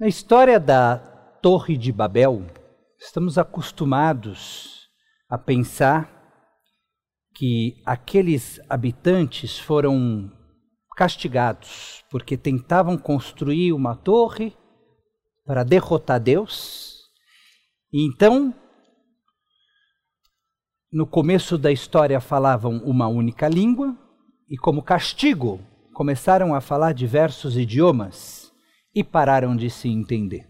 Na história da Torre de Babel, estamos acostumados a pensar que aqueles habitantes foram castigados porque tentavam construir uma torre para derrotar Deus. E então, no começo da história falavam uma única língua e como castigo começaram a falar diversos idiomas e pararam de se entender.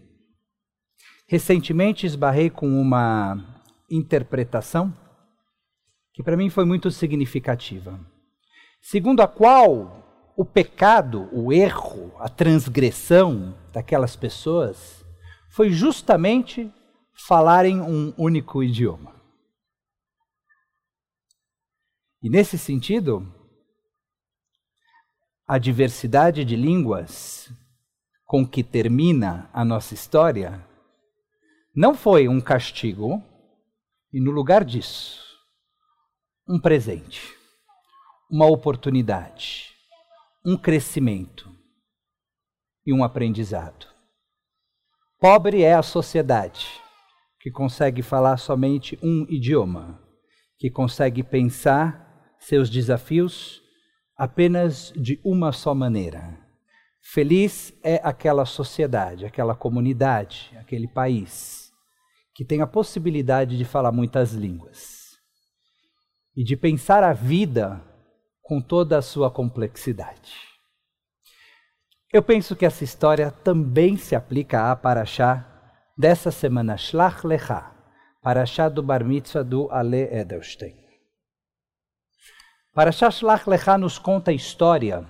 Recentemente esbarrei com uma interpretação que para mim foi muito significativa, segundo a qual o pecado, o erro, a transgressão daquelas pessoas foi justamente falarem um único idioma. E nesse sentido, a diversidade de línguas com que termina a nossa história não foi um castigo, e no lugar disso, um presente, uma oportunidade, um crescimento e um aprendizado. Pobre é a sociedade que consegue falar somente um idioma, que consegue pensar seus desafios apenas de uma só maneira. Feliz é aquela sociedade, aquela comunidade, aquele país que tem a possibilidade de falar muitas línguas e de pensar a vida com toda a sua complexidade. Eu penso que essa história também se aplica a Paraxá dessa semana, Shlach Lecha, Paraxá do Bar Mitzvah do Ale Edelstein. Paraxá Shlach Lecha nos conta a história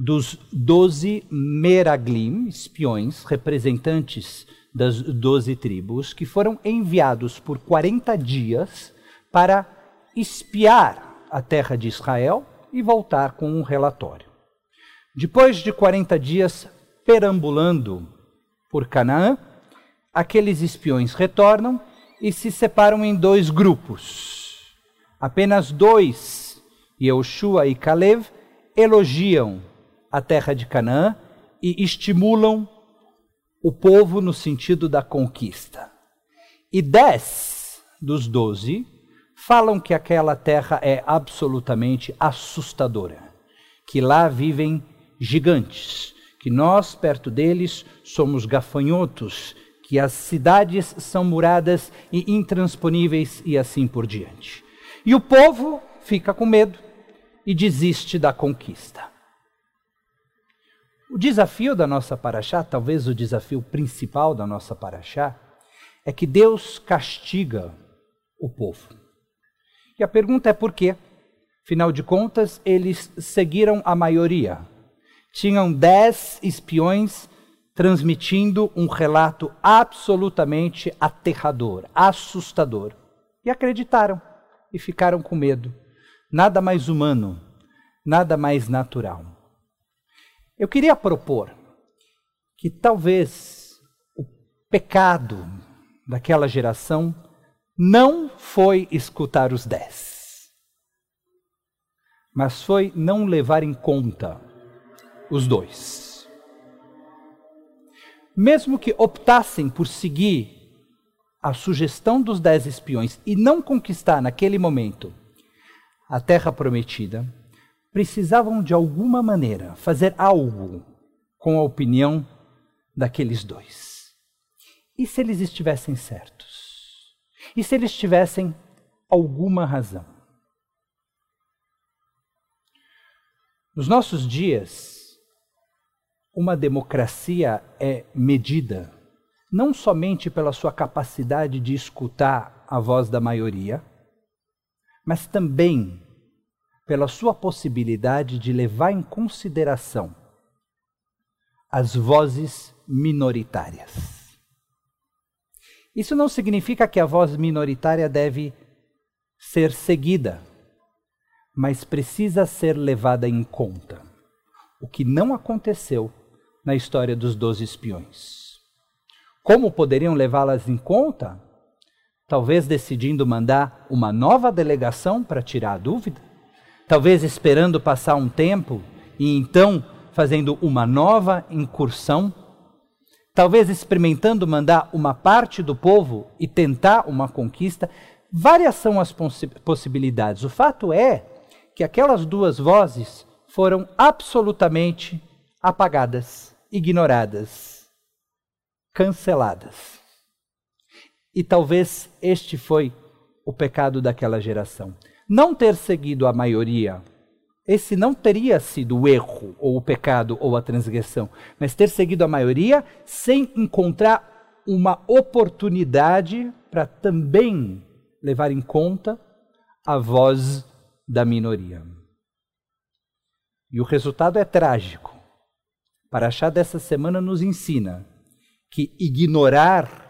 dos doze Meraglim, espiões, representantes das doze tribos, que foram enviados por 40 dias para espiar a terra de Israel e voltar com um relatório. Depois de 40 dias perambulando por Canaã, aqueles espiões retornam e se separam em dois grupos. Apenas dois, Yehoshua e Caleb, elogiam a terra de Canaã e estimulam o povo no sentido da conquista. E dez dos doze falam que aquela terra é absolutamente assustadora, que lá vivem gigantes, que nós, perto deles, somos gafanhotos, que as cidades são muradas e intransponíveis e assim por diante. E o povo fica com medo e desiste da conquista. O desafio da nossa paraxá, talvez o desafio principal da nossa paraxá, é que Deus castiga o povo. E a pergunta é por quê? Afinal de contas, eles seguiram a maioria. Tinham dez espiões transmitindo um relato absolutamente aterrador, assustador. E acreditaram e ficaram com medo. Nada mais humano, nada mais natural. Eu queria propor que talvez o pecado daquela geração não foi escutar os dez, mas foi não levar em conta os dois. Mesmo que optassem por seguir a sugestão dos dez espiões e não conquistar naquele momento a terra prometida, precisavam de alguma maneira fazer algo com a opinião daqueles dois. E se eles estivessem certos? E se eles tivessem alguma razão? Nos nossos dias, uma democracia é medida não somente pela sua capacidade de escutar a voz da maioria, mas também pela sua possibilidade de levar em consideração as vozes minoritárias. Isso não significa que a voz minoritária deve ser seguida, mas precisa ser levada em conta. O que não aconteceu na história dos doze espiões. Como poderiam levá-las em conta? Talvez decidindo mandar uma nova delegação para tirar a dúvida? Talvez esperando passar um tempo e então fazendo uma nova incursão talvez experimentando mandar uma parte do povo e tentar uma conquista. Várias são as possibilidades. O fato é que aquelas duas vozes foram absolutamente apagadas, ignoradas, canceladas. E talvez este foi o pecado daquela geração. Não ter seguido a maioria, esse não teria sido o erro, ou o pecado, ou a transgressão, mas ter seguido a maioria sem encontrar uma oportunidade para também levar em conta a voz da minoria. E o resultado é trágico. Paraxá dessa semana nos ensina que ignorar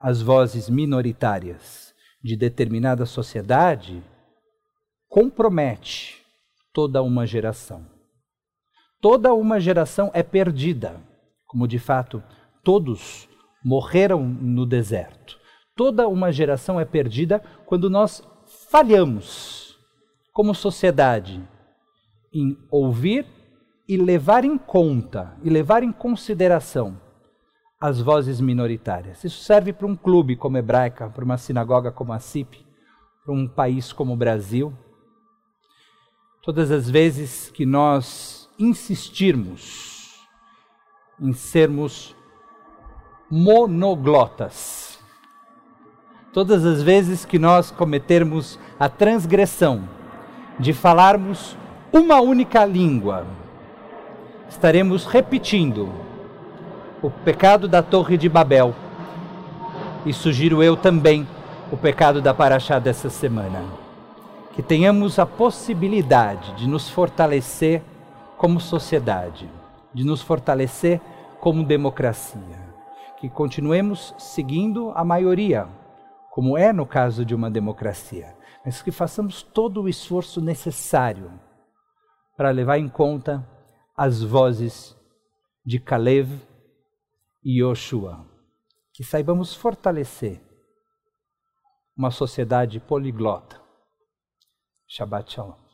as vozes minoritárias de determinada sociedade compromete toda uma geração. Toda uma geração é perdida, como de fato todos morreram no deserto. Toda uma geração é perdida quando nós falhamos como sociedade em ouvir e levar em conta e levar em consideração as vozes minoritárias. Isso serve para um clube como Hebraica, para uma sinagoga como a CIP, para um país como o Brasil. Todas as vezes que nós insistirmos em sermos monoglotas, todas as vezes que nós cometermos a transgressão de falarmos uma única língua, estaremos repetindo o pecado da Torre de Babel. E sugiro eu também o pecado da Paraxá dessa semana. Que tenhamos a possibilidade de nos fortalecer como sociedade, de nos fortalecer como democracia. Que continuemos seguindo a maioria, como é no caso de uma democracia, mas que façamos todo o esforço necessário para levar em conta as vozes de Caleb e Yoshua. Que saibamos fortalecer uma sociedade poliglota. Shabbat Shalom.